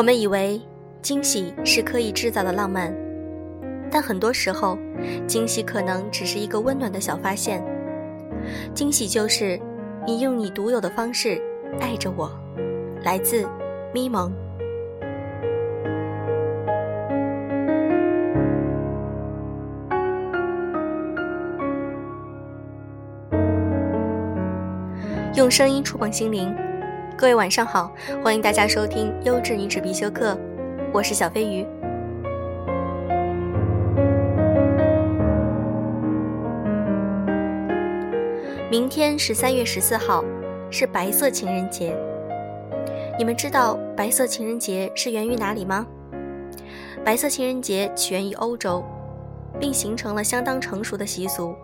我们以为惊喜是刻意制造的浪漫，但很多时候，惊喜可能只是一个温暖的小发现。惊喜就是你用你独有的方式爱着我。来自咪蒙。用声音触碰心灵，各位晚上好，欢迎大家收听优质女子必修课，我是小飞鱼。明天是三月十四号，是白色情人节。你们知道白色情人节是源于哪里吗？白色情人节起源于欧洲，并形成了相当成熟的习俗。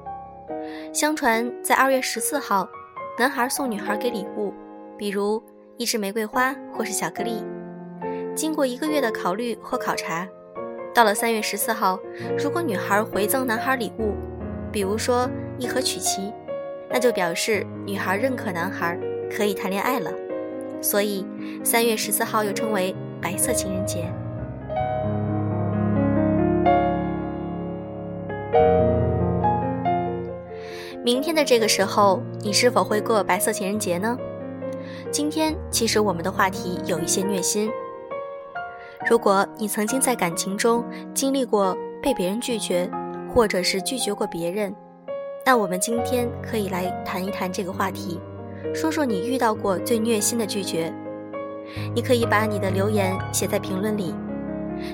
相传在二月十四号。男孩送女孩给礼物，比如一支玫瑰花或是巧克力。经过一个月的考虑或考察，到了三月十四号，如果女孩回赠男孩礼物，比如说一盒曲奇，那就表示女孩认可男孩，可以谈恋爱了。所以三月十四号又称为白色情人节。明天的这个时候，你是否会过白色情人节呢？今天其实我们的话题有一些虐心。如果你曾经在感情中经历过被别人拒绝，或者是拒绝过别人，那我们今天可以来谈一谈这个话题，说说你遇到过最虐心的拒绝。你可以把你的留言写在评论里，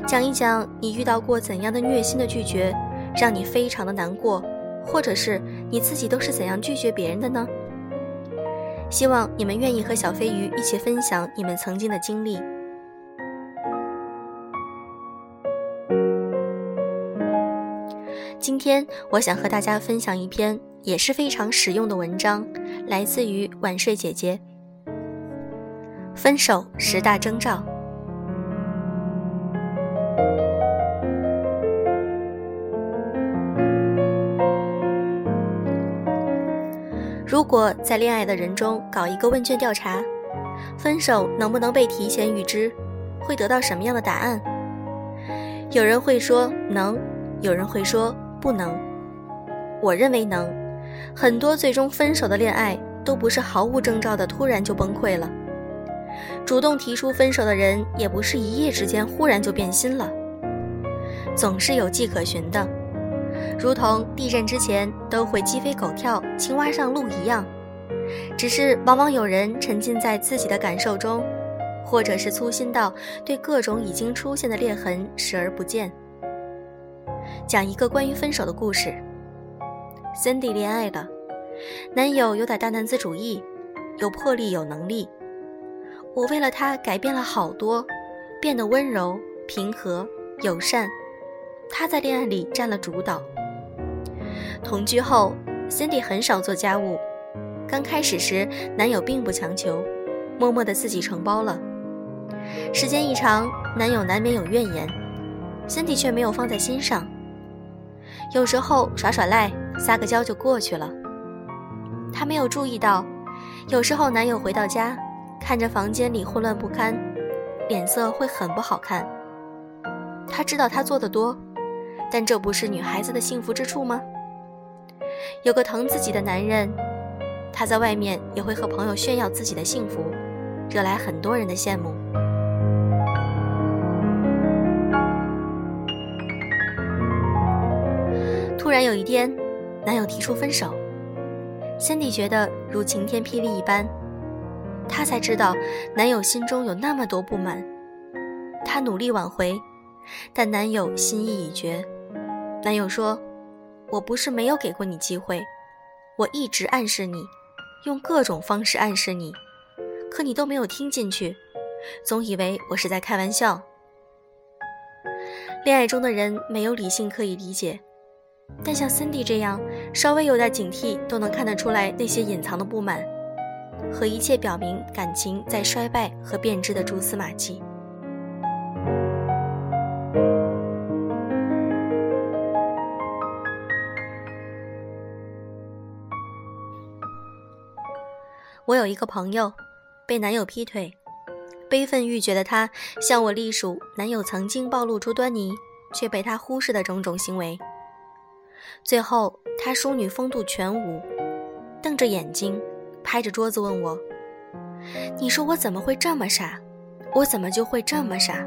讲一讲你遇到过怎样的虐心的拒绝，让你非常的难过。或者是你自己都是怎样拒绝别人的呢？希望你们愿意和小飞鱼一起分享你们曾经的经历。今天我想和大家分享一篇也是非常实用的文章，来自于晚睡姐姐。分手十大征兆。如果在恋爱的人中搞一个问卷调查，分手能不能被提前预知，会得到什么样的答案？有人会说能，有人会说不能。我认为能。很多最终分手的恋爱都不是毫无征兆的突然就崩溃了，主动提出分手的人也不是一夜之间忽然就变心了，总是有迹可循的。如同地震之前都会鸡飞狗跳、青蛙上路一样，只是往往有人沉浸在自己的感受中，或者是粗心到对各种已经出现的裂痕视而不见。讲一个关于分手的故事。Cindy 恋爱了，男友有点大男子主义，有魄力有能力。我为了他改变了好多，变得温柔、平和、友善。他在恋爱里占了主导。同居后，Cindy 很少做家务。刚开始时，男友并不强求，默默的自己承包了。时间一长，男友难免有怨言，Cindy 却没有放在心上。有时候耍耍赖，撒个娇就过去了。她没有注意到，有时候男友回到家，看着房间里混乱不堪，脸色会很不好看。她知道他做的多。但这不是女孩子的幸福之处吗？有个疼自己的男人，他在外面也会和朋友炫耀自己的幸福，惹来很多人的羡慕。突然有一天，男友提出分手，Cindy 觉得如晴天霹雳一般。她才知道男友心中有那么多不满，她努力挽回，但男友心意已决。男友说：“我不是没有给过你机会，我一直暗示你，用各种方式暗示你，可你都没有听进去，总以为我是在开玩笑。”恋爱中的人没有理性可以理解，但像 Cindy 这样稍微有点警惕都能看得出来那些隐藏的不满，和一切表明感情在衰败和变质的蛛丝马迹。我有一个朋友，被男友劈腿，悲愤欲绝的他向我隶属男友曾经暴露出端倪却被他忽视的种种行为。最后，他淑女风度全无，瞪着眼睛，拍着桌子问我：“你说我怎么会这么傻？我怎么就会这么傻？”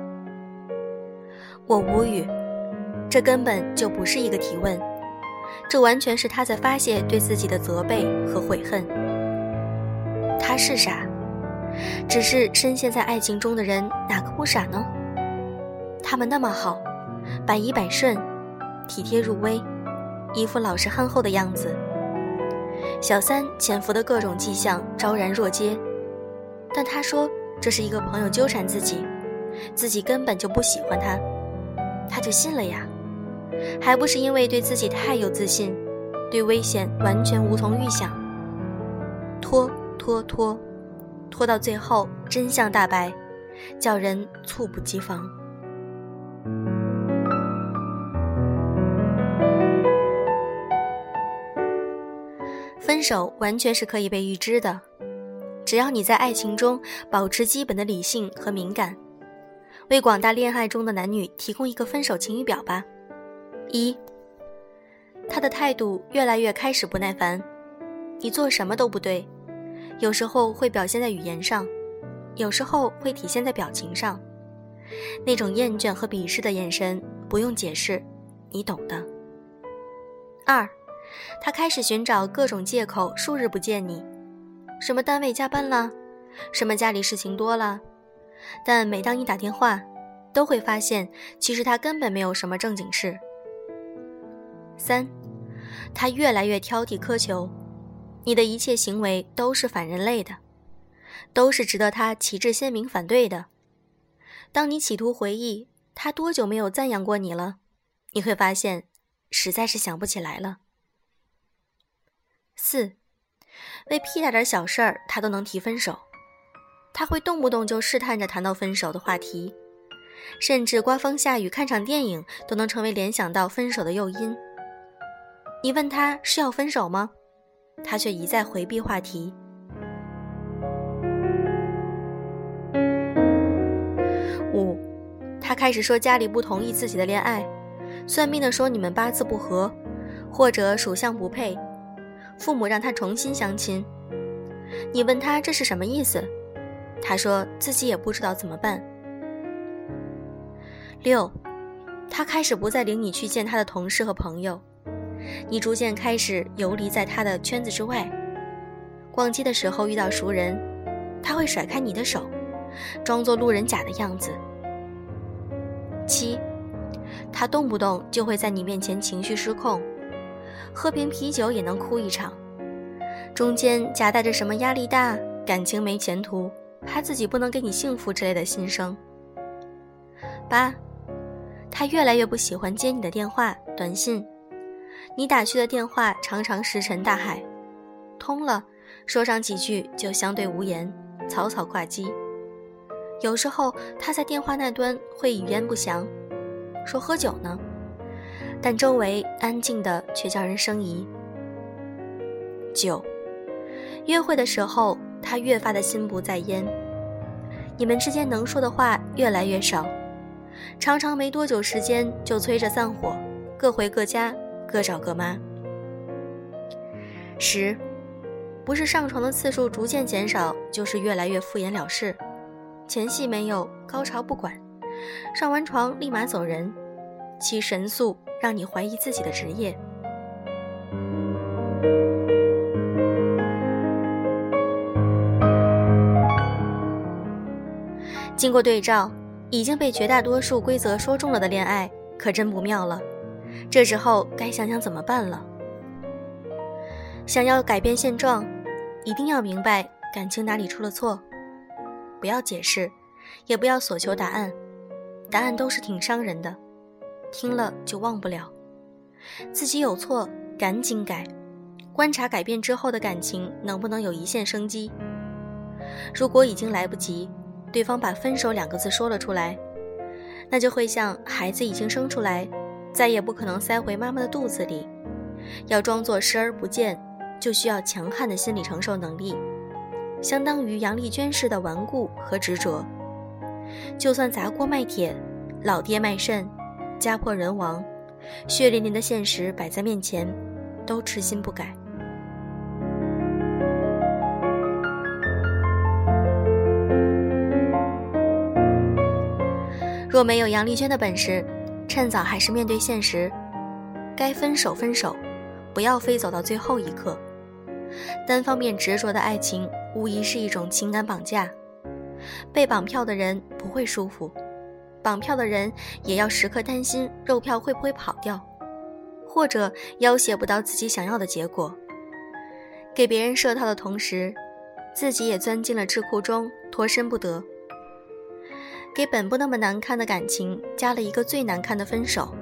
我无语，这根本就不是一个提问，这完全是他在发泄对自己的责备和悔恨。他是傻，只是深陷在爱情中的人哪个不傻呢？他们那么好，百依百顺，体贴入微。一副老实憨厚的样子，小三潜伏的各种迹象昭然若揭，但他说这是一个朋友纠缠自己，自己根本就不喜欢他，他就信了呀，还不是因为对自己太有自信，对危险完全无从预想，拖拖拖，拖到最后真相大白，叫人猝不及防。分手完全是可以被预知的，只要你在爱情中保持基本的理性和敏感，为广大恋爱中的男女提供一个分手晴雨表吧。一，他的态度越来越开始不耐烦，你做什么都不对，有时候会表现在语言上，有时候会体现在表情上，那种厌倦和鄙视的眼神不用解释，你懂的。二。他开始寻找各种借口，数日不见你，什么单位加班啦，什么家里事情多了，但每当你打电话，都会发现其实他根本没有什么正经事。三，他越来越挑剔苛求，你的一切行为都是反人类的，都是值得他旗帜鲜明反对的。当你企图回忆他多久没有赞扬过你了，你会发现，实在是想不起来了。四，为屁大点小事儿，他都能提分手。他会动不动就试探着谈到分手的话题，甚至刮风下雨看场电影都能成为联想到分手的诱因。你问他是要分手吗？他却一再回避话题。五，他开始说家里不同意自己的恋爱，算命的说你们八字不合，或者属相不配。父母让他重新相亲，你问他这是什么意思，他说自己也不知道怎么办。六，他开始不再领你去见他的同事和朋友，你逐渐开始游离在他的圈子之外。逛街的时候遇到熟人，他会甩开你的手，装作路人甲的样子。七，他动不动就会在你面前情绪失控。喝瓶啤酒也能哭一场，中间夹带着什么压力大、感情没前途、怕自己不能给你幸福之类的心声。八，他越来越不喜欢接你的电话、短信，你打去的电话常常石沉大海，通了说上几句就相对无言，草草挂机。有时候他在电话那端会语焉不详，说喝酒呢。但周围安静的却叫人生疑。九，约会的时候，他越发的心不在焉，你们之间能说的话越来越少，常常没多久时间就催着散伙，各回各家，各找各妈。十，不是上床的次数逐渐减少，就是越来越敷衍了事，前戏没有，高潮不管，上完床立马走人，其神速。让你怀疑自己的职业。经过对照，已经被绝大多数规则说中了的恋爱，可真不妙了。这时候该想想怎么办了。想要改变现状，一定要明白感情哪里出了错，不要解释，也不要索求答案，答案都是挺伤人的。听了就忘不了，自己有错赶紧改，观察改变之后的感情能不能有一线生机。如果已经来不及，对方把分手两个字说了出来，那就会像孩子已经生出来，再也不可能塞回妈妈的肚子里，要装作视而不见，就需要强悍的心理承受能力，相当于杨丽娟式的顽固和执着。就算砸锅卖铁，老爹卖肾，家破人亡，血淋淋的现实摆在面前，都痴心不改。若没有杨丽娟的本事，趁早还是面对现实，该分手分手，不要非走到最后一刻。单方面执着的爱情，无疑是一种情感绑架。被绑票的人不会舒服，绑票的人也要时刻担心肉票会不会跑掉，或者要挟不到自己想要的结果。给别人设套的同时，自己也钻进了智库中，脱身不得。给本不那么难看的感情加了一个最难看的分手。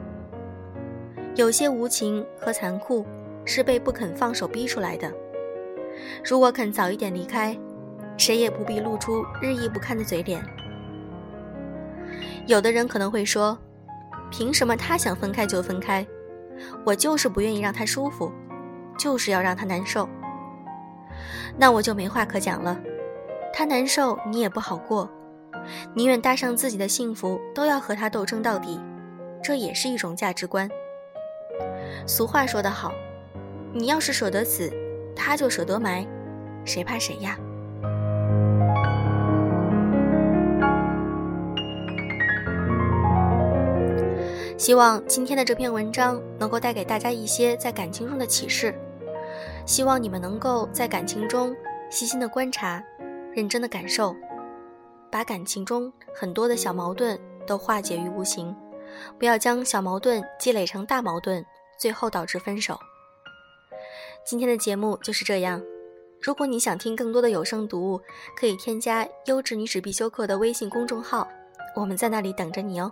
有些无情和残酷是被不肯放手逼出来的。如果肯早一点离开，谁也不必露出日益不堪的嘴脸。有的人可能会说：“凭什么他想分开就分开？我就是不愿意让他舒服，就是要让他难受。”那我就没话可讲了。他难受，你也不好过。宁愿搭上自己的幸福，都要和他斗争到底，这也是一种价值观。俗话说得好，你要是舍得死，他就舍得埋，谁怕谁呀？希望今天的这篇文章能够带给大家一些在感情中的启示，希望你们能够在感情中细心的观察，认真的感受。把感情中很多的小矛盾都化解于无形，不要将小矛盾积累成大矛盾，最后导致分手。今天的节目就是这样。如果你想听更多的有声读物，可以添加“优质女子必修课”的微信公众号，我们在那里等着你哦。